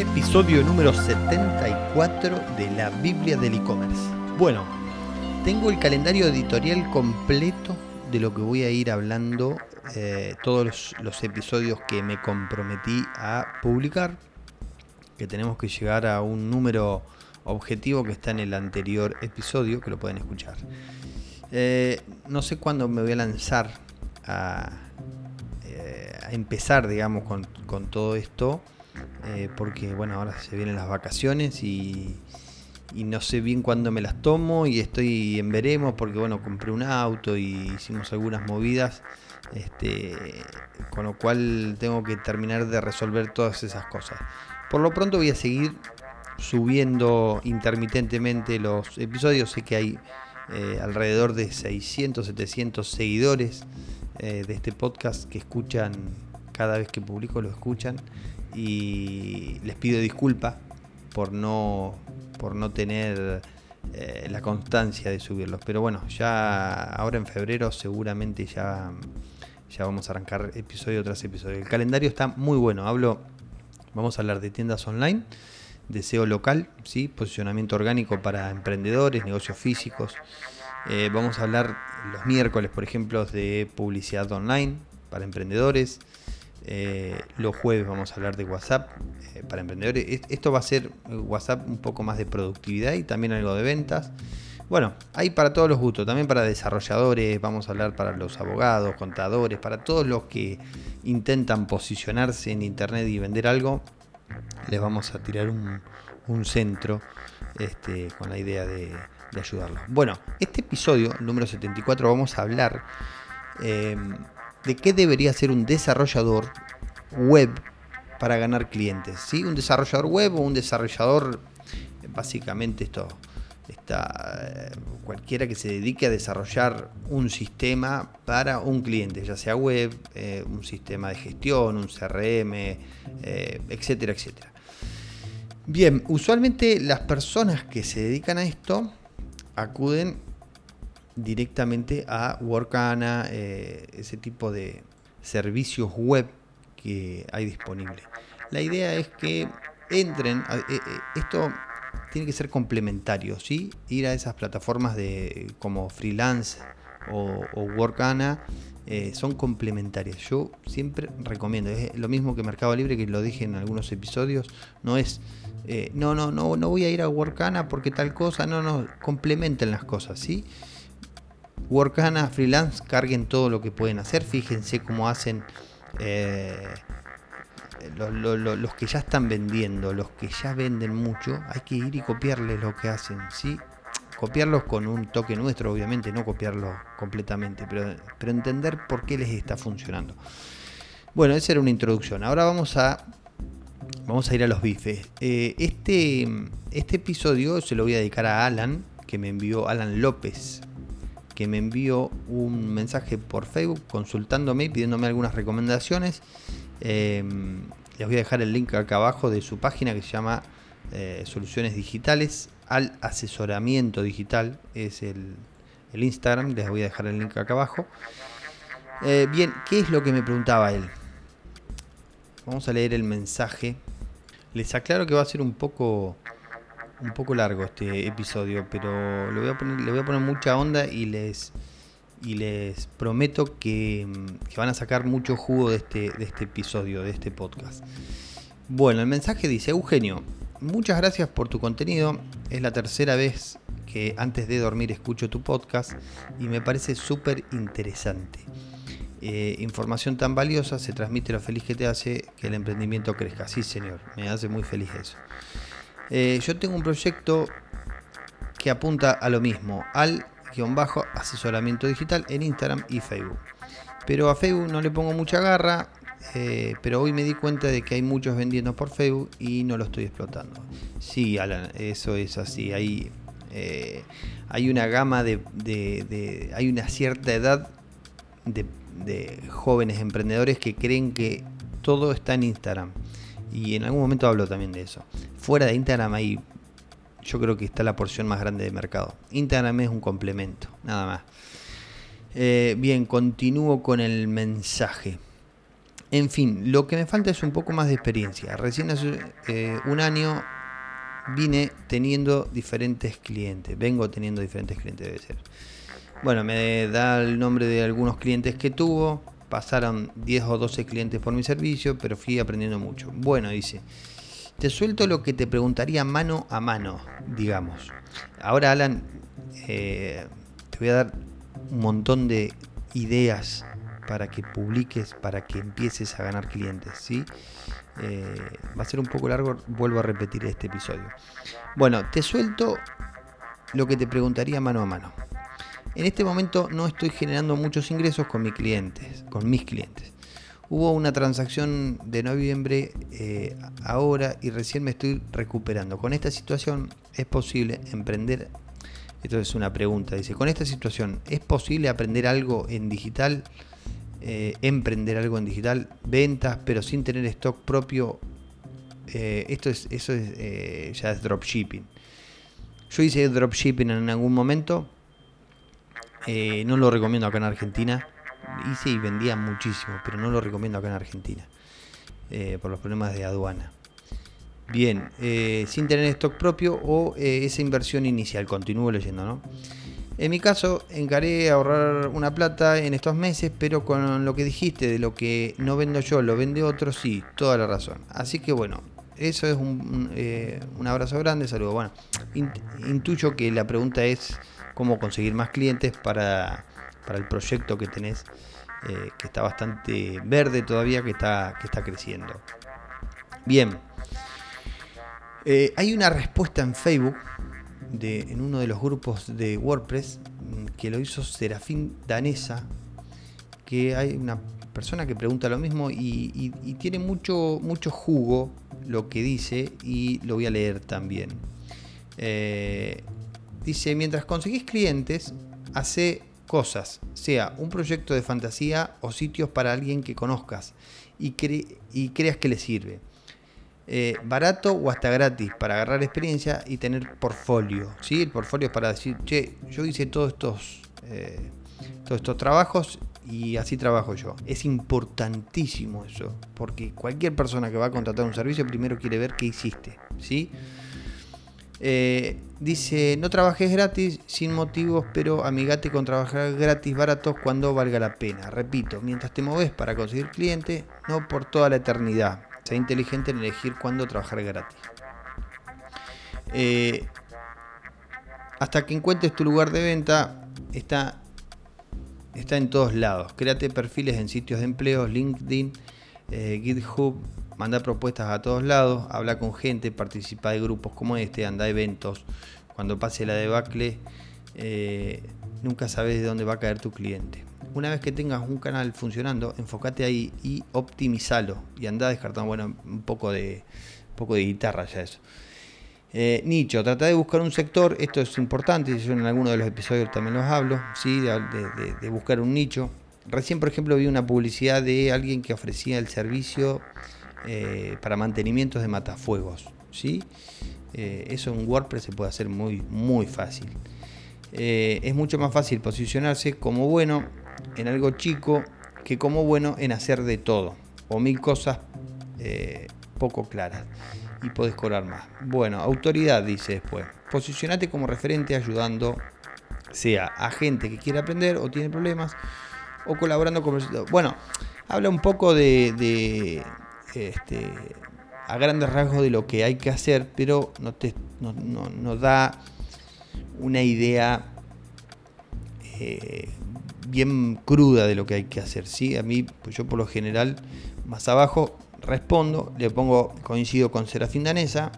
Episodio número 74 de la Biblia del e-commerce. Bueno, tengo el calendario editorial completo de lo que voy a ir hablando, eh, todos los, episodios que me comprometí a publicar, que tenemos que llegar a un número objetivo que está en el anterior episodio, que lo pueden escuchar. Eh, no sé cuándo me voy a lanzar a, eh, empezar, digamos, con todo esto, eh, porque, bueno, ahora se vienen las vacaciones y, no sé bien cuándo me las tomo y estoy en veremos porque, bueno, compré un auto y hicimos algunas movidas. Este, con lo cual tengo que terminar de resolver todas esas cosas. Por lo pronto voy a seguir subiendo intermitentemente los episodios. Sé que hay eh, alrededor de 600, 700 seguidores eh, de este podcast que escuchan cada vez que publico, lo escuchan. Y les pido disculpas por no, por no tener eh, la constancia de subirlos. Pero bueno, ya ahora en febrero seguramente ya, ya vamos a arrancar episodio tras episodio. El calendario está muy bueno. Hablo, vamos a hablar de tiendas online, de SEO local, ¿sí? posicionamiento orgánico para emprendedores, negocios físicos. Eh, vamos a hablar los miércoles, por ejemplo, de publicidad online para emprendedores. Eh, los jueves vamos a hablar de WhatsApp eh, para emprendedores. Est- Esto va a ser eh, WhatsApp un poco más de productividad y también algo de ventas. Bueno, hay para todos los gustos, también para desarrolladores, vamos a hablar para los abogados, contadores, para todos los que intentan posicionarse en Internet y vender algo, les vamos a tirar un, centro este, con la idea de, ayudarlos. Bueno, este episodio, número 74, vamos a hablar eh, de qué debería ser un desarrollador web para ganar clientes. ¿sí? Un desarrollador web o un desarrollador, básicamente esto, está, eh, cualquiera que se dedique a desarrollar un sistema para un cliente, ya sea web, eh, un sistema de gestión, un CRM, eh, etcétera, etcétera. Bien, usualmente las personas que se dedican a esto acuden directamente a Workana, eh, ese tipo de servicios web que hay disponible. La idea es que entren, eh, eh, esto tiene que ser complementario, ¿sí? Ir a esas plataformas de como freelance o, Workana son complementarias. Yo siempre recomiendo, es lo mismo que Mercado Libre, que lo dije en algunos episodios, no es no, no, no, no voy a ir a Workana porque tal cosa, no, no, complementen las cosas, ¿sí? Workana, freelance, carguen todo lo que pueden hacer, fíjense cómo hacen eh, lo- lo- lo- los que ya están vendiendo, los que ya venden mucho, hay que ir y copiarles lo que hacen, ¿sí? Copiarlos con un toque nuestro, obviamente, no copiarlo completamente, pero, pero entender por qué les está funcionando. Bueno, esa era una introducción. Ahora vamos a Vamos a ir a los bifes. Eh, este, este episodio se lo voy a dedicar a Alan, que me envió, Alan López, que me envió un mensaje por Facebook consultándome y pidiéndome algunas recomendaciones. Eh, les voy a dejar el link acá abajo de su página que se llama eh, Soluciones Digitales al Asesoramiento Digital. Es el, el Instagram, les voy a dejar el link acá abajo. Eh, bien, ¿qué es lo que me preguntaba él? Vamos a leer el mensaje. Les aclaro que va a ser un poco un poco largo este episodio, pero le voy a poner, mucha onda y les prometo que, van a sacar mucho jugo de este, de este episodio, de este podcast. Bueno, el mensaje dice, Eugenio, muchas gracias por tu contenido. Es la tercera vez que antes de dormir escucho tu podcast y me parece súper interesante. Eh, información tan valiosa se transmite lo feliz que te hace que el emprendimiento crezca. Sí, señor, me hace muy feliz eso. Eh, yo tengo un proyecto que apunta a lo mismo, al guion bajo asesoramiento digital en Instagram y Facebook. Pero a Facebook no le pongo mucha garra, eh, pero hoy me di cuenta de que hay muchos vendiendo por Facebook y no lo estoy explotando. Sí, Alan, eso es así. Hay, eh, hay una gama de, hay una cierta edad de jóvenes emprendedores que creen que todo está en Instagram. Y en algún momento hablo también de eso. Fuera de Instagram hay, yo creo que está la porción más grande de mercado. Instagram es un complemento, nada más. Eh, bien, continúo con el mensaje. En fin, lo que me falta es un poco más de experiencia. Recién hace eh, un año vine teniendo diferentes clientes. Vengo teniendo diferentes clientes, debe ser. Bueno, me da el nombre de algunos clientes que tuvo. Pasaron 10 o 12 clientes por mi servicio, pero fui aprendiendo mucho. Bueno, dice, te suelto lo que te preguntaría mano a mano, digamos. Ahora, Alan, eh, te voy a dar un montón de ideas para que publiques, para que empieces a ganar clientes, ¿sí? Eh, va a ser un poco largo, vuelvo a repetir este episodio. Bueno, te suelto lo que te preguntaría mano a mano. En este momento no estoy generando muchos ingresos con mis clientes, con mis clientes. Hubo una transacción de noviembre eh, ahora y recién me estoy recuperando. Con esta situación es posible emprender. Esto es una pregunta. Dice, con esta situación, ¿es posible aprender algo en digital? Eh, emprender algo en digital, ventas, pero sin tener stock propio. Eh, esto es, eso es, ya es dropshipping. Yo hice dropshipping en algún momento. No lo recomiendo acá en Argentina. Hice y vendía muchísimo, pero no lo recomiendo acá en Argentina. por los problemas de aduana. Bien, sin tener stock propio o esa inversión inicial. Continúo leyendo, ¿no? En mi caso, encaré ahorrar una plata en estos meses, pero con lo que dijiste de lo que no vendo yo, lo vende otro, sí, toda la razón. Así que bueno, eso es un, eh, abrazo grande, saludo. Bueno, intuyo que la pregunta es cómo conseguir más clientes para, el proyecto que tenés, eh, que está bastante verde todavía, que está, que está creciendo. Bien, eh, hay una respuesta en Facebook en uno de los grupos de WordPress mm, que lo hizo Serafín Danesa, que hay una persona que pregunta lo mismo y, tiene mucho, mucho jugo lo que dice y lo voy a leer también. Eh, dice, mientras conseguís clientes, hace cosas, sea un proyecto de fantasía o sitios para alguien que conozcas y, creas que le sirve. Eh, barato o hasta gratis para agarrar experiencia y tener portfolio. ¿sí? El portfolio es para decir, che, yo hice todos estos, eh, todos estos trabajos y así trabajo yo. Es importantísimo eso, porque cualquier persona que va a contratar un servicio primero quiere ver qué hiciste. ¿sí? Eh, dice, no trabajes gratis sin motivos, pero amigate con trabajar gratis baratos cuando valga la pena. Repito, mientras te moves para conseguir cliente, no por toda la eternidad. Sea inteligente en elegir cuándo trabajar gratis. Eh, hasta que encuentres tu lugar de venta, está, está en todos lados. Créate perfiles en sitios de empleo, LinkedIn, eh, GitHub, manda propuestas a todos lados, habla con gente, participa de grupos como este, anda a eventos. Cuando pase la debacle, eh, nunca sabes de dónde va a caer tu cliente. Una vez que tengas un canal funcionando, enfócate ahí y optimizalo. Y anda descartando, bueno, un poco de, poco de guitarra ya eso. Eh, nicho, trata de buscar un sector, esto es importante, yo en alguno de los episodios también los hablo, ¿sí? de, buscar un nicho. Recién, por ejemplo, vi una publicidad de alguien que ofrecía el servicio eh, para mantenimientos de matafuegos. ¿sí? Eh, eso en WordPress se puede hacer muy, muy fácil. es mucho más fácil posicionarse como bueno en algo chico que como bueno en hacer de todo o mil cosas eh, poco claras y podés cobrar más. Bueno, autoridad dice después. Posicionate como referente ayudando sea a gente que quiere aprender o tiene problemas o colaborando con... Bueno, habla un poco de, este, a grandes rasgos de lo que hay que hacer, pero no, te, no, da una idea eh, bien cruda de lo que hay que hacer. ¿sí? A mí, pues yo por lo general, más abajo respondo, le pongo, coincido con Serafín Danesa.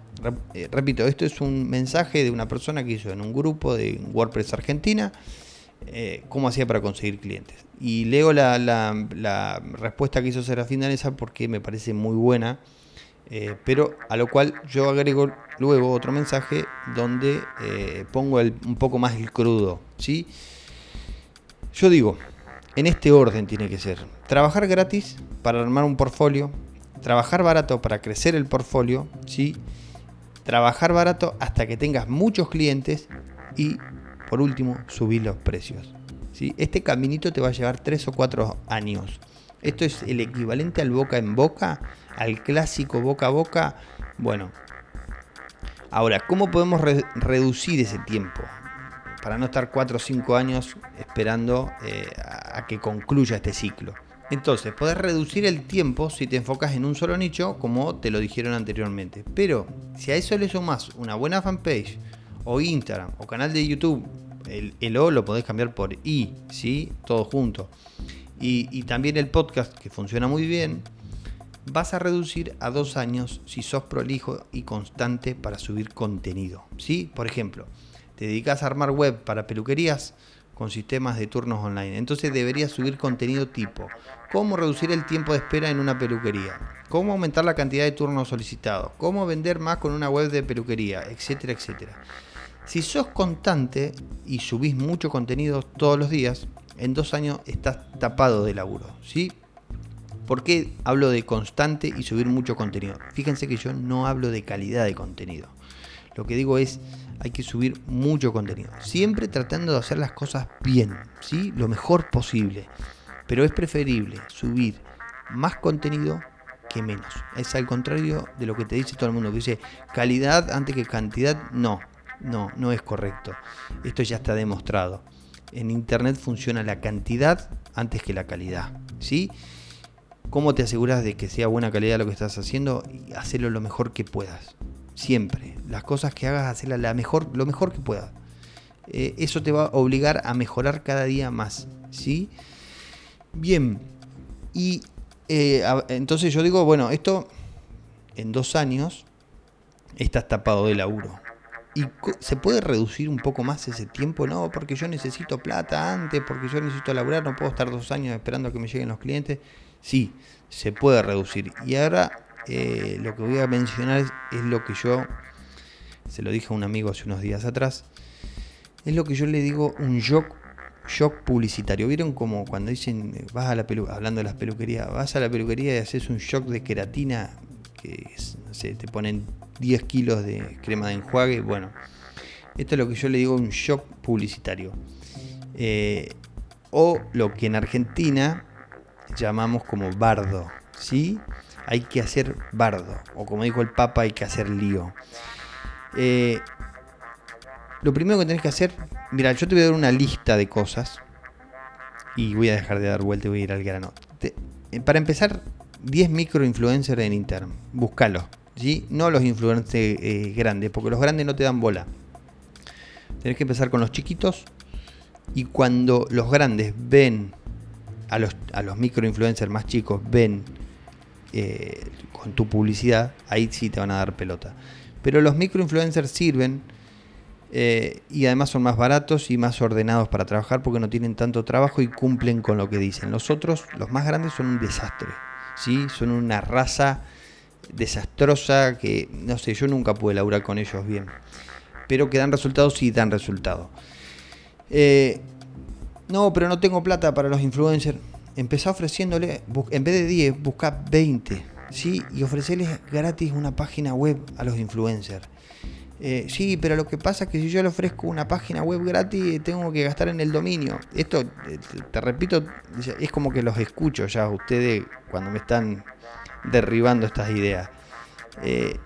Eh, repito, esto es un mensaje de una persona que hizo en un grupo de WordPress Argentina eh, cómo hacía para conseguir clientes. Y leo la, respuesta que hizo Serafín Danesa porque me parece muy buena. Eh, pero a lo cual yo agrego luego otro mensaje donde pongo un poco más el crudo. ¿sí? Yo digo, en este orden tiene que ser. Trabajar gratis para armar un portfolio, trabajar barato para crecer el portfolio, ¿sí? trabajar barato hasta que tengas muchos clientes y, por último, subir los precios. ¿Sí? Este caminito te va a llevar 3 o 4 años. Esto es el equivalente al boca en boca, al clásico boca a boca. Bueno, ahora, ¿cómo podemos reducir ese tiempo? Para no estar 4 o 5 años esperando eh, a que concluya este ciclo. Entonces, podés reducir el tiempo si te enfocas en un solo nicho, como te lo dijeron anteriormente. Pero si a eso le sumas una buena fanpage, o Instagram, o canal de YouTube, el, O lo podés cambiar por I, ¿sí? Todo junto y, también el podcast, que funciona muy bien, vas a reducir a dos años si sos prolijo y constante para subir contenido. ¿sí? Por ejemplo, te dedicas a armar web para peluquerías con sistemas de turnos online. Entonces deberías subir contenido tipo cómo reducir el tiempo de espera en una peluquería, cómo aumentar la cantidad de turnos solicitados, cómo vender más con una web de peluquería, etcétera, etcétera. Si sos constante y subís mucho contenido todos los días, en dos años estás tapado de laburo, ¿sí? ¿Por qué hablo de constante y subir mucho contenido? Fíjense que yo no hablo de calidad de contenido. Lo que digo es, hay que subir mucho contenido. Siempre tratando de hacer las cosas bien, ¿sí? Lo mejor posible. Pero es preferible subir más contenido que menos. Es al contrario de lo que te dice todo el mundo, que dice calidad antes que cantidad. No, no, no es correcto. Esto ya está demostrado en Internet funciona la cantidad antes que la calidad. ¿sí? ¿Cómo te aseguras de que sea buena calidad lo que estás haciendo? Y hacerlo lo mejor que puedas. Siempre. Las cosas que hagas, hacerlas la mejor, lo mejor que puedas. Eh, eso te va a obligar a mejorar cada día más. ¿sí? Bien. Y eh, entonces yo digo, bueno, esto en dos años estás tapado de laburo. ¿Y se puede reducir un poco más ese tiempo? No, porque yo necesito plata antes, porque yo necesito laburar, no puedo estar dos años esperando a que me lleguen los clientes. Sí, se puede reducir. Y ahora eh, lo que voy a mencionar es, lo que yo, se lo dije a un amigo hace unos días atrás, es lo que yo le digo un shock, shock publicitario. ¿Vieron como cuando dicen, vas a la peluquería, hablando de las peluquerías, vas a la peluquería y haces un shock de queratina, que no te ponen 10 kilos de crema de enjuague. Bueno, esto es lo que yo le digo un shock publicitario. Eh, o lo que en Argentina llamamos como bardo. ¿sí? Hay que hacer bardo. O como dijo el Papa, hay que hacer lío. Eh, lo primero que tenés que hacer, mira, yo te voy a dar una lista de cosas y voy a dejar de dar vuelta y voy a ir al grano. Eh, para empezar, 10 microinfluencers en Instagram. Búscalo. No los influencers eh, grandes, porque los grandes no te dan bola. Tenés que empezar con los chiquitos y cuando los grandes ven a los, a los microinfluencers más chicos, ven eh, con tu publicidad, ahí sí te van a dar pelota. Pero los microinfluencers sirven eh, y además son más baratos y más ordenados para trabajar porque no tienen tanto trabajo y cumplen con lo que dicen. Los otros, los más grandes, son un desastre. ¿Sí? Son una raza desastrosa que, no sé, yo nunca pude laburar con ellos bien. Pero que dan resultados, sí dan resultados. Eh, no, pero no tengo plata para los influencers. Empezá ofreciéndole, en vez de 10, busca 20. ¿sí? Y ofrecerles gratis una página web a los influencers. Eh, sí, pero lo que pasa es que si yo le ofrezco una página web gratis, tengo que gastar en el dominio. Esto, eh, te repito, es como que los escucho ya ustedes cuando me están derribando estas ideas. Eh,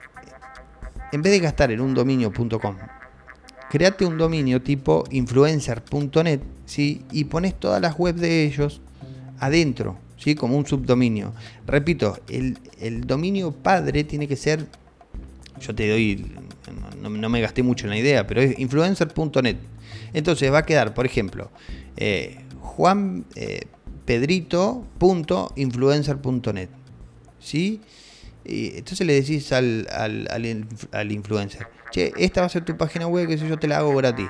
en vez de gastar en un dominio.com, créate un dominio tipo influencer.net ¿sí? y pones todas las webs de ellos adentro, ¿sí? como un subdominio. Repito, el, dominio padre tiene que ser, yo te doy, no, me gasté mucho en la idea, pero es influencer.net. Entonces va a quedar, por ejemplo, eh, Juan eh, Pedrito.influencer.net. ¿sí? Y entonces le decís al, al, influencer, che, esta va a ser tu página web, que yo te la hago gratis.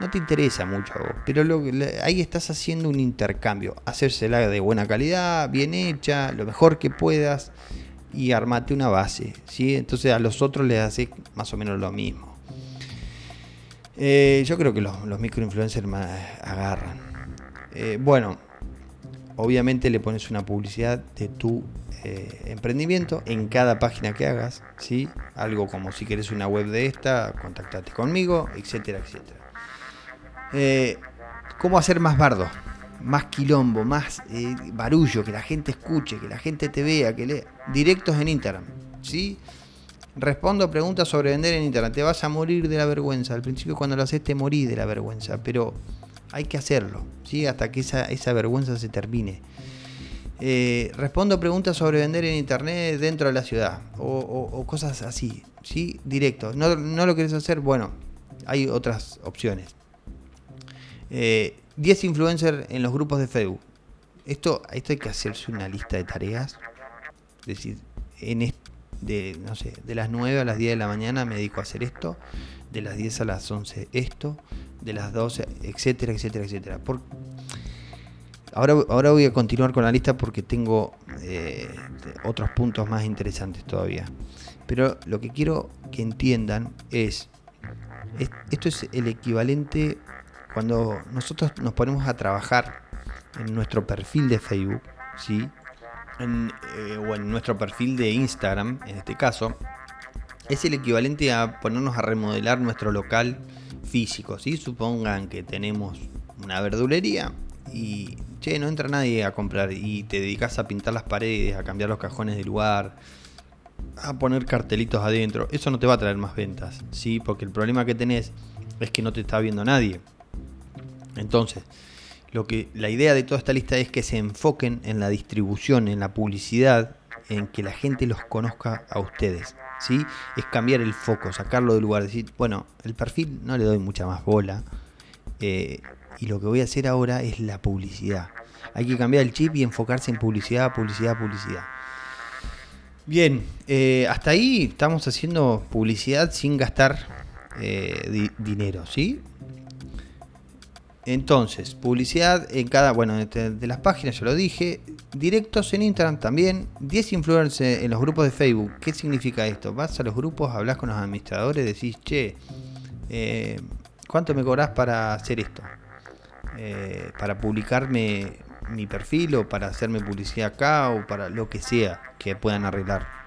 No te interesa mucho vos, pero lo, ahí estás haciendo un intercambio. Hacérsela de buena calidad, bien hecha, lo mejor que puedas y armate una base. ¿sí? Entonces a los otros les haces más o menos lo mismo. Eh, yo creo que los, los microinfluencers agarran. Eh, bueno, obviamente le pones una publicidad de tu eh, emprendimiento en cada página que hagas, ¿sí? Algo como si quieres una web de esta, contactate conmigo, etcétera, etcétera. ¿Cómo hacer más bardo? Más quilombo, más eh, barullo, que la gente escuche, que la gente te vea, que lea. Directos en Instagram, ¿sí? Respondo preguntas sobre vender en Instagram. Te vas a morir de la vergüenza. Al principio cuando lo haces te morís de la vergüenza, pero hay que hacerlo, ¿sí? Hasta que esa, esa vergüenza se termine. Eh, respondo preguntas sobre vender en internet dentro de la ciudad o, cosas así, ¿sí? Directo. ¿No, ¿No, lo querés hacer? Bueno, hay otras opciones. 10 eh, influencers en los grupos de Facebook. Esto, esto hay que hacerse una lista de tareas. Es decir, en de, no sé, de las 9 a las 10 de la mañana me dedico a hacer esto, de las 10 a las 11 esto, de las 12, etcétera, etcétera, etcétera. Por, Ahora, ahora voy a continuar con la lista porque tengo eh, otros puntos más interesantes todavía. Pero lo que quiero que entiendan es, esto es el equivalente cuando nosotros nos ponemos a trabajar en nuestro perfil de Facebook, ¿sí? Eh, o en nuestro perfil de Instagram, en este caso, es el equivalente a ponernos a remodelar nuestro local físico. ¿sí? Supongan que tenemos una verdulería y che, no entra nadie a comprar y te dedicas a pintar las paredes, a cambiar los cajones de lugar, a poner cartelitos adentro, eso no te va a traer más ventas, ¿sí? Porque el problema que tenés es que no te está viendo nadie. Entonces, lo que la idea de toda esta lista es que se enfoquen en la distribución, en la publicidad, en que la gente los conozca a ustedes. ¿sí? Es cambiar el foco, sacarlo del lugar, decir, bueno, el perfil no le doy mucha más bola. Eh, y lo que voy a hacer ahora es la publicidad. Hay que cambiar el chip y enfocarse en publicidad, publicidad, publicidad. Bien, eh, hasta ahí estamos haciendo publicidad sin gastar eh, dinero, ¿sí? Entonces, publicidad en cada, bueno, de, las páginas, ya lo dije. Directos en Instagram también. 10 influencers en los grupos de Facebook. ¿Qué significa esto? Vas a los grupos, hablas con los administradores, decís, che, eh, ¿cuánto me cobras para hacer esto? Eh, para publicarme mi perfil o para hacerme publicidad acá o para lo que sea que puedan arreglar.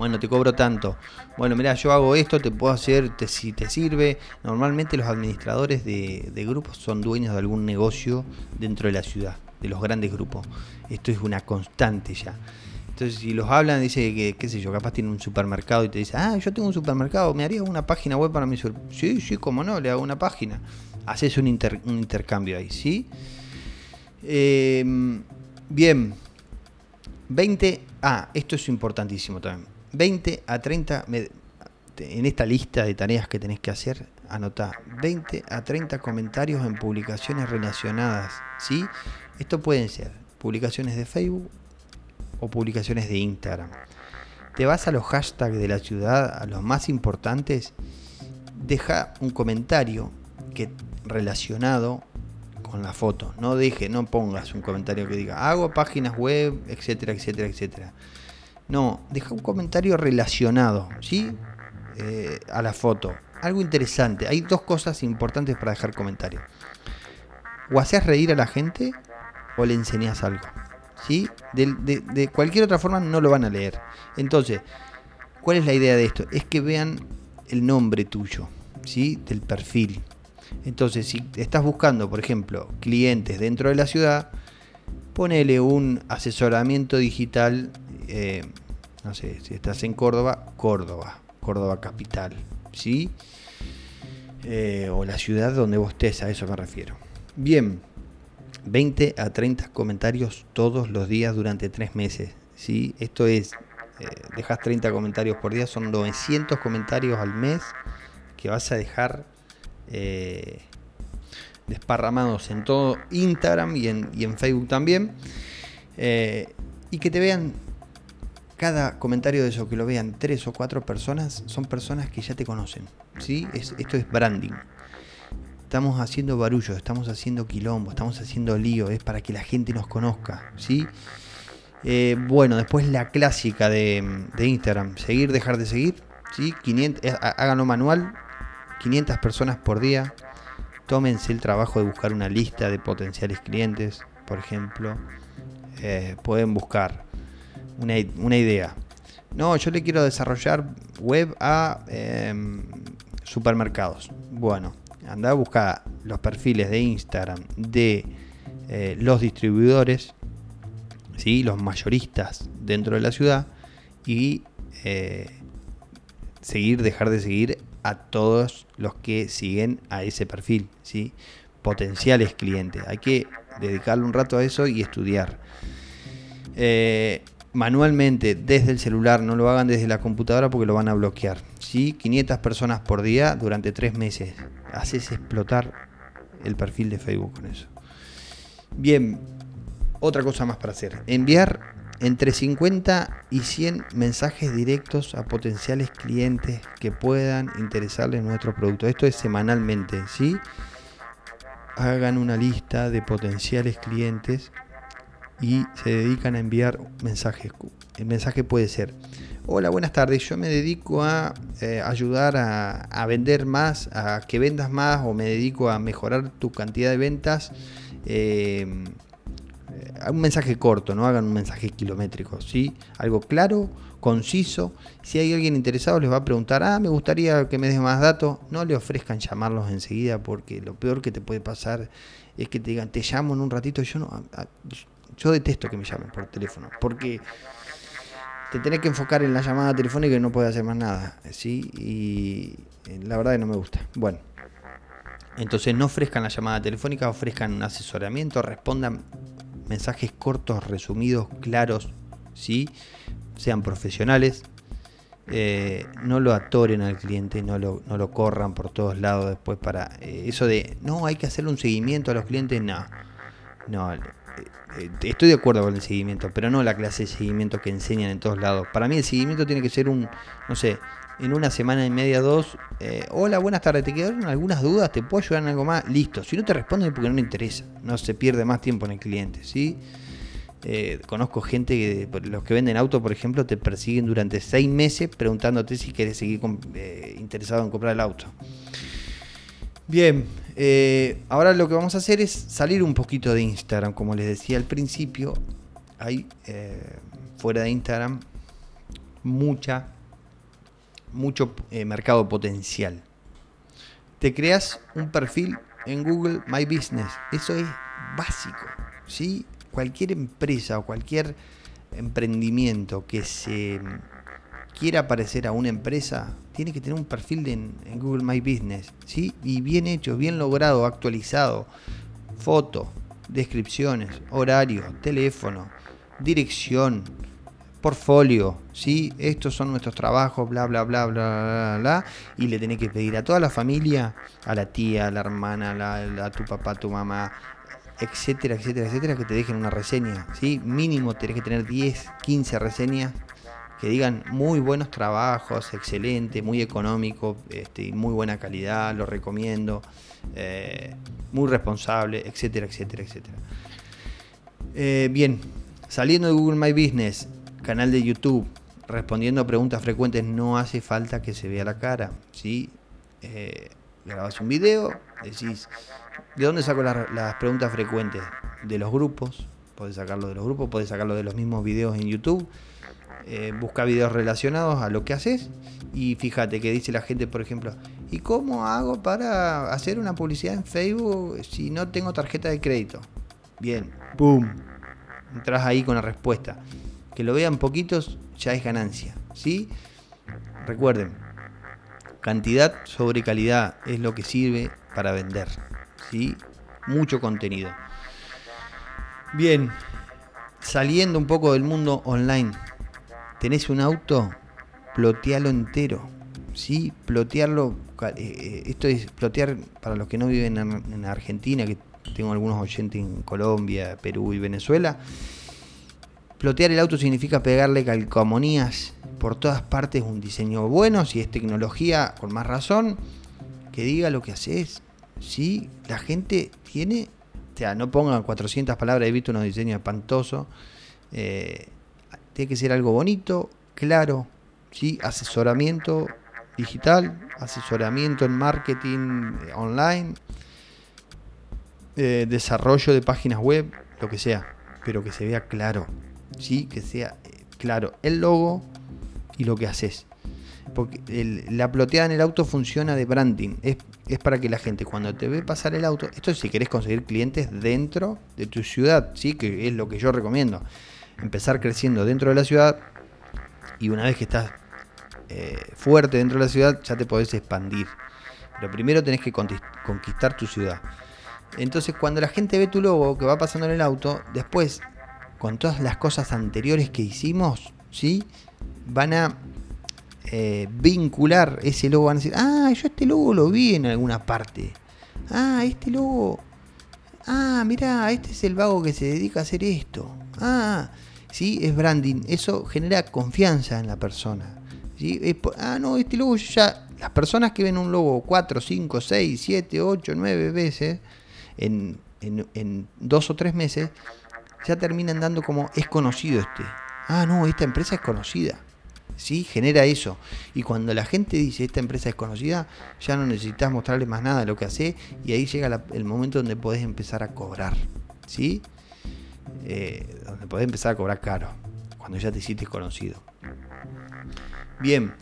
Bueno, te cobro tanto. Bueno, mira, yo hago esto, te puedo hacer, si te sirve. Normalmente los administradores de, grupos son dueños de algún negocio dentro de la ciudad, de los grandes grupos. Esto es una constante ya. Entonces, si los hablan, dice que, qué sé yo, capaz tiene un supermercado y te dice, ah, yo tengo un supermercado, ¿me harías una página web para mi supermercado? Sí, sí, cómo no, le hago una página haces un, intercambio ahí, ¿sí? Em, bien, 20, ah, esto es importantísimo también, 20 a 30, en esta lista de tareas que tenés que hacer, anotá 20 a 30 comentarios en publicaciones relacionadas, ¿sí? Esto pueden ser publicaciones de Facebook o publicaciones de Instagram. Te vas a los hashtags de la ciudad, a los más importantes, deja un comentario que relacionado con la foto. No deje, no pongas un comentario que diga hago páginas web, etcétera, etcétera, etcétera. No, deja un comentario relacionado, ¿sí? Eh, a la foto. Algo interesante. Hay dos cosas importantes para dejar comentarios. O haces reír a la gente o le enseñas algo. ¿Sí? De, de cualquier otra forma no lo van a leer. Entonces, ¿cuál es la idea de esto? Es que vean el nombre tuyo, ¿sí? Del perfil. Entonces, si estás buscando, por ejemplo, clientes dentro de la ciudad, ponele un asesoramiento digital, eh, no sé, si estás en Córdoba, Córdoba, Córdoba capital, ¿sí? Eh, o la ciudad donde vos estés, a eso me refiero. Bien, 20 a 30 comentarios todos los días durante 3 meses, ¿sí? Esto es, eh, dejas 30 comentarios por día, son 900 comentarios al mes que vas a dejar desparramados en todo Instagram y en, Facebook también. Y que te vean cada comentario de eso, que lo vean tres o cuatro personas, son personas que ya te conocen. ¿sí? esto es branding. Estamos haciendo barullo, estamos haciendo quilombo, estamos haciendo lío, es para que la gente nos conozca. ¿sí? Eh, bueno, después la clásica de, Instagram, seguir, dejar de seguir. ¿sí? 500, háganlo manual, 500 personas por día. Tómense el trabajo de buscar una lista de potenciales clientes, por ejemplo. Eh, pueden buscar una, idea. No, yo le quiero desarrollar web a em, supermercados. Bueno, anda a buscar los perfiles de Instagram de eh, los distribuidores, ¿sí? los mayoristas dentro de la ciudad y eh, seguir, dejar de seguir a todos los que siguen a ese perfil, ¿sí? potenciales clientes. Hay que dedicarle un rato a eso y estudiar. Eh, manualmente desde el celular, no lo hagan desde la computadora porque lo van a bloquear. ¿sí? 500 personas por día durante tres meses. Haces explotar el perfil de Facebook con eso. Bien, otra cosa más para hacer. Enviar entre 50 y 100 mensajes directos a potenciales clientes que puedan interesarles nuestro producto. Esto es semanalmente, ¿sí? Hagan una lista de potenciales clientes y se dedican a enviar mensajes. El mensaje puede ser, hola, buenas tardes, yo me dedico a eh, ayudar a, vender más, a que vendas más o me dedico a mejorar tu cantidad de ventas. Eh, un mensaje corto, no hagan un mensaje kilométrico, ¿sí? Algo claro, conciso. Si hay alguien interesado les va a preguntar, ah, me gustaría que me des más datos, no le ofrezcan llamarlos enseguida porque lo peor que te puede pasar es que te digan, te llamo en un ratito, yo no, yo detesto que me llamen por teléfono, porque te tenés que enfocar en la llamada telefónica y no puedes hacer más nada, ¿sí? Y eh, la verdad que no me gusta. Bueno, entonces no ofrezcan la llamada telefónica, ofrezcan un asesoramiento, respondan mensajes cortos, resumidos, claros, ¿sí? Sean profesionales, eh, no lo atoren al cliente, no lo, no lo corran por todos lados después para... Eh, eso de, no, hay que hacerle un seguimiento a los clientes, no. No, estoy de acuerdo con el seguimiento, pero no la clase de seguimiento que enseñan en todos lados. Para mí el seguimiento tiene que ser un, no sé, en una semana y media, dos, eh, hola, buenas tardes, ¿te quedaron algunas dudas? ¿Te puedo ayudar en algo más? Listo, si no te responden porque no le interesa, no se pierde más tiempo en el cliente, ¿sí? Eh, conozco gente que, los que venden auto, por ejemplo, te persiguen durante seis meses preguntándote si quieres seguir interesado en comprar el auto. Bien, eh, ahora lo que vamos a hacer es salir un poquito de Instagram, como les decía al principio. Hay eh, fuera de Instagram mucha, mucho eh, mercado potencial. Te creas un perfil en Google My Business. Eso es básico. ¿sí? Cualquier empresa o cualquier emprendimiento que se quiera aparecer a una empresa, tiene que tener un perfil en, Google My Business, ¿sí? Y bien hecho, bien logrado, actualizado. Foto, descripciones, horario, teléfono, dirección, portfolio, ¿sí? Estos son nuestros trabajos, bla, bla, bla, bla, bla, bla, y le tenés que pedir a toda la familia, a la tía, a la hermana, a, a tu papá, a tu mamá, etcétera, etcétera, etcétera, que te dejen una reseña, ¿sí? Mínimo tenés que tener 10, 15 reseñas que digan muy buenos trabajos, excelente, muy económico, este, muy buena calidad, lo recomiendo, eh, muy responsable, etcétera, etcétera, etcétera. Eh, bien, saliendo de Google My Business, canal de YouTube, respondiendo a preguntas frecuentes, no hace falta que se vea la cara, ¿sí? Eh, grabas un video, decís, ¿de dónde saco las, preguntas frecuentes? De los grupos, podés sacarlo de los grupos, podés sacarlo de los mismos videos en YouTube eh, busca videos relacionados a lo que haces y fíjate que dice la gente, por ejemplo, ¿y cómo hago para hacer una publicidad en Facebook si no tengo tarjeta de crédito? Bien, ¡pum! Entras ahí con la respuesta. Que lo vean poquitos ya es ganancia, ¿sí? Recuerden, cantidad sobre calidad es lo que sirve para vender, ¿sí? Mucho contenido. Bien, saliendo un poco del mundo online, tenés un auto, plotealo entero. ¿sí? Plotearlo, eh, eh, esto es plotear para los que no viven en, Argentina, que tengo algunos oyentes en Colombia, Perú y Venezuela. Plotear el auto significa pegarle calcomanías por todas partes, un diseño bueno, si es tecnología, con más razón, que diga lo que haces. ¿sí? La gente tiene, o sea, no pongan 400 palabras, he visto unos diseños espantosos. Eh, tiene que ser algo bonito, claro, ¿sí? asesoramiento digital, asesoramiento en marketing eh, online, eh, desarrollo de páginas web, lo que sea, pero que se vea claro, ¿sí? que sea eh, claro el logo y lo que haces. Porque la ploteada en el auto funciona de branding. Es, para que la gente cuando te ve pasar el auto, esto es si querés conseguir clientes dentro de tu ciudad, ¿sí? que es lo que yo recomiendo. Empezar creciendo dentro de la ciudad y una vez que estás eh, fuerte dentro de la ciudad ya te podés expandir. Pero primero tenés que conquistar tu ciudad. Entonces cuando la gente ve tu logo que va pasando en el auto, después con todas las cosas anteriores que hicimos, ¿sí? van a eh, vincular ese logo, van a decir, ah, yo este logo lo vi en alguna parte. Ah, este logo... Ah, mira, este es el vago que se dedica a hacer esto. Ah, sí, es branding. Eso genera confianza en la persona. ¿sí? ah, no, este logo ya... Las personas que ven un logo 4, 5, 6, 7, 8, 9 veces en, en, dos o tres meses, ya terminan dando como es conocido este. Ah, no, esta empresa es conocida. ¿sí? Genera eso. Y cuando la gente dice esta empresa es conocida, ya no necesitas mostrarle más nada de lo que hace y ahí llega el momento donde podés empezar a cobrar, ¿sí? Eh, donde podés empezar a cobrar caro, cuando ya te hiciste conocido. Bien,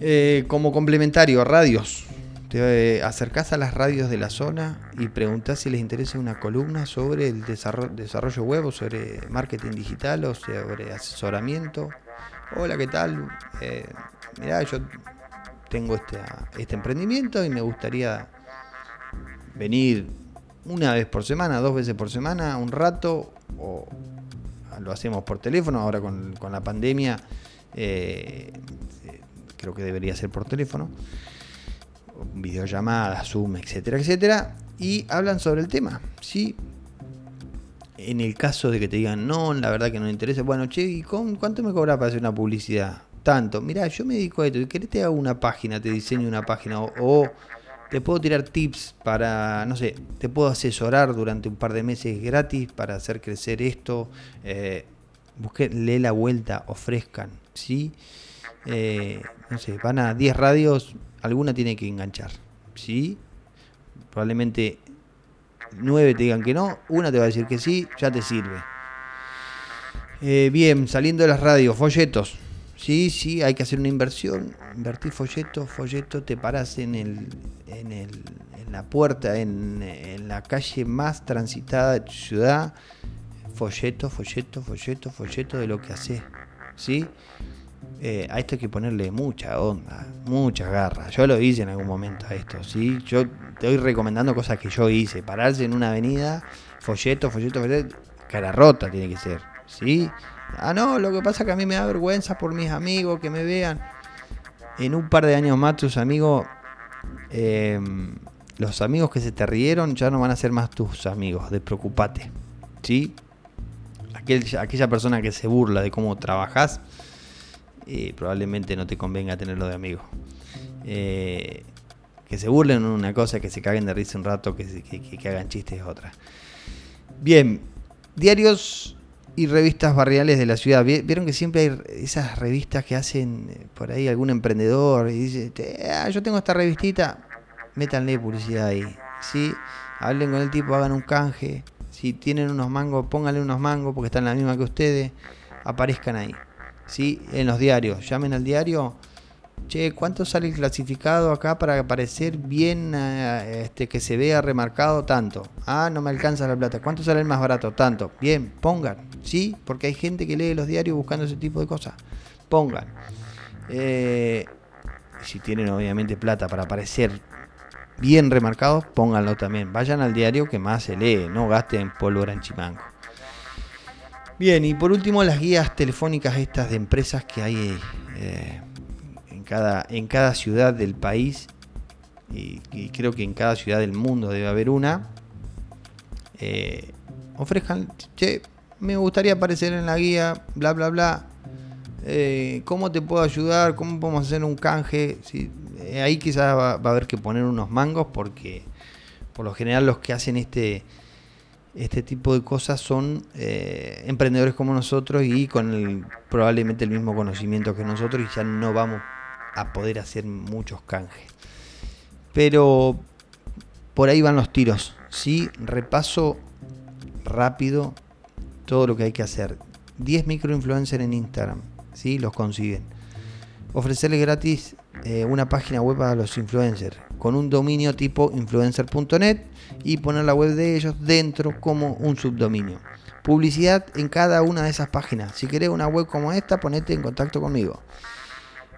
eh, como complementario, radios. Te eh, acercás a las radios de la zona y preguntás si les interesa una columna sobre el desarrollo, web o sobre marketing digital o sobre asesoramiento hola, ¿qué tal? Eh, mirá, yo tengo este, este emprendimiento y me gustaría venir una vez por semana, dos veces por semana, un rato, o lo hacemos por teléfono, ahora con, la pandemia eh, creo que debería ser por teléfono, videollamadas, Zoom, etcétera, etcétera, y hablan sobre el tema, ¿sí? en el caso de que te digan, no, la verdad que no me interesa, bueno, che, ¿y cuánto me cobras para hacer una publicidad? Tanto, mira, yo me dedico a esto, querés te hago una página, te diseño una página, o, te puedo tirar tips para, no sé, te puedo asesorar durante un par de meses gratis para hacer crecer esto, eh, busque, lee la vuelta, ofrezcan, ¿sí? Eh, no sé, van a 10 radios, alguna tiene que enganchar, ¿sí? Probablemente nueve te digan que no, una te va a decir que sí, ya te sirve. Eh, bien, saliendo de las radios, folletos. Sí, sí, hay que hacer una inversión. Invertir folletos, folleto, te paras en, el, en, el, en la puerta, en, en la calle más transitada de tu ciudad. Folleto, folleto, folleto, folleto de lo que haces. ¿Sí? Eh, a esto hay que ponerle mucha onda, mucha garra. Yo lo hice en algún momento a esto, ¿sí? Yo te voy recomendando cosas que yo hice. Pararse en una avenida, folleto, folleto, folleto, cara rota tiene que ser, ¿sí? Ah, no, lo que pasa es que a mí me da vergüenza por mis amigos que me vean. En un par de años más tus amigos, em, los amigos que se te rieron ya no van a ser más tus amigos, despreocupate, ¿sí? aquella persona que se burla de cómo trabajas probablemente no te convenga tenerlo de amigo. Eh, que se burlen una cosa, que se caguen de risa un rato, que, que, hagan chistes otra. Bien, diarios y revistas barriales de la ciudad. Vieron que siempre hay esas revistas que hacen eh, por ahí algún emprendedor y dice, ah, yo tengo esta revistita, métanle publicidad ahí. ¿sí? Hablen con el tipo, hagan un canje. Si tienen unos mangos, pónganle unos mangos porque están la misma que ustedes. Aparezcan ahí. ¿sí? en los diarios. Llamen al diario. Che, ¿cuánto sale el clasificado acá para aparecer bien, eh, este, que se vea remarcado tanto? Ah, no me alcanza la plata. ¿Cuánto sale el más barato? Tanto. Bien, pongan, ¿sí? Porque hay gente que lee los diarios buscando ese tipo de cosas. Pongan. Eh, si tienen obviamente plata para aparecer bien remarcados, pónganlo también. Vayan al diario que más se lee, no gasten pólvora en chimango. Bien, y por último las guías telefónicas estas de empresas que hay eh, en cada ciudad del país y, creo que en cada ciudad del mundo debe haber una. Eh, ofrezcan, che, me gustaría aparecer en la guía, bla, bla, bla. Eh, ¿Cómo te puedo ayudar? ¿Cómo podemos hacer un canje? ahí quizás va, a haber que poner unos mangos porque por lo general los que hacen este este tipo de cosas son eh, emprendedores como nosotros y con probablemente el mismo conocimiento que nosotros y ya no vamos a poder hacer muchos canjes. Pero por ahí van los tiros. ¿sí? Repaso rápido todo lo que hay que hacer. 10 microinfluencers en Instagram. ¿sí? Los consiguen. ofrecerles gratis eh, una página web a los influencers con un dominio tipo influencer.net y poner la web de ellos dentro como un subdominio. Publicidad en cada una de esas páginas. Si querés una web como esta, ponete en contacto conmigo.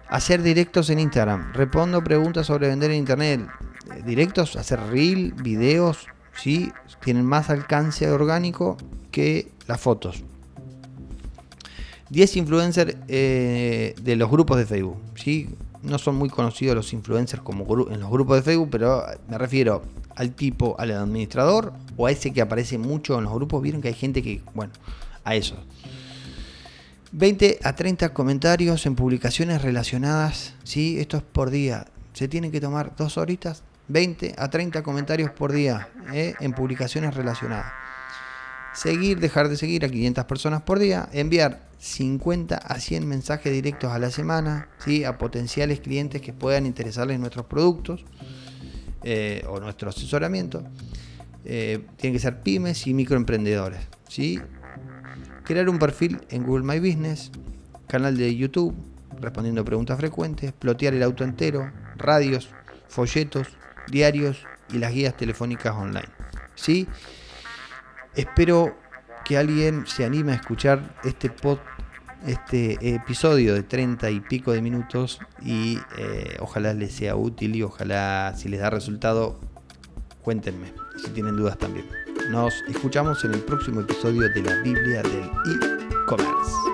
Hacer directos en Instagram. Respondo preguntas sobre vender en internet. Eh, directos, hacer reel, videos, ¿sí? tienen más alcance orgánico que las fotos. 10 influencers eh, de los grupos de Facebook. ¿sí? No son muy conocidos los influencers como en los grupos de Facebook, pero me refiero al tipo, al administrador o a ese que aparece mucho en los grupos. Vieron que hay gente que, bueno, a eso. 20 a 30 comentarios en publicaciones relacionadas. ¿sí? Esto es por día. Se tienen que tomar dos horitas. 20 a 30 comentarios por día ¿eh? en publicaciones relacionadas. Seguir, dejar de seguir a 500 personas por día. Enviar 50 a 100 mensajes directos a la semana ¿sí? a potenciales clientes que puedan interesarles nuestros productos eh, o nuestro asesoramiento. Eh, tienen que ser pymes y microemprendedores. ¿sí? Crear un perfil en Google My Business, canal de YouTube, respondiendo preguntas frecuentes, plotear el auto entero, radios, folletos, diarios y las guías telefónicas online. ¿sí? Espero que alguien se anime a escuchar este podcast este episodio de 30 y pico de minutos y eh, ojalá les sea útil y ojalá si les da resultado, cuéntenme si tienen dudas también. Nos escuchamos en el próximo episodio de la Biblia del e-commerce.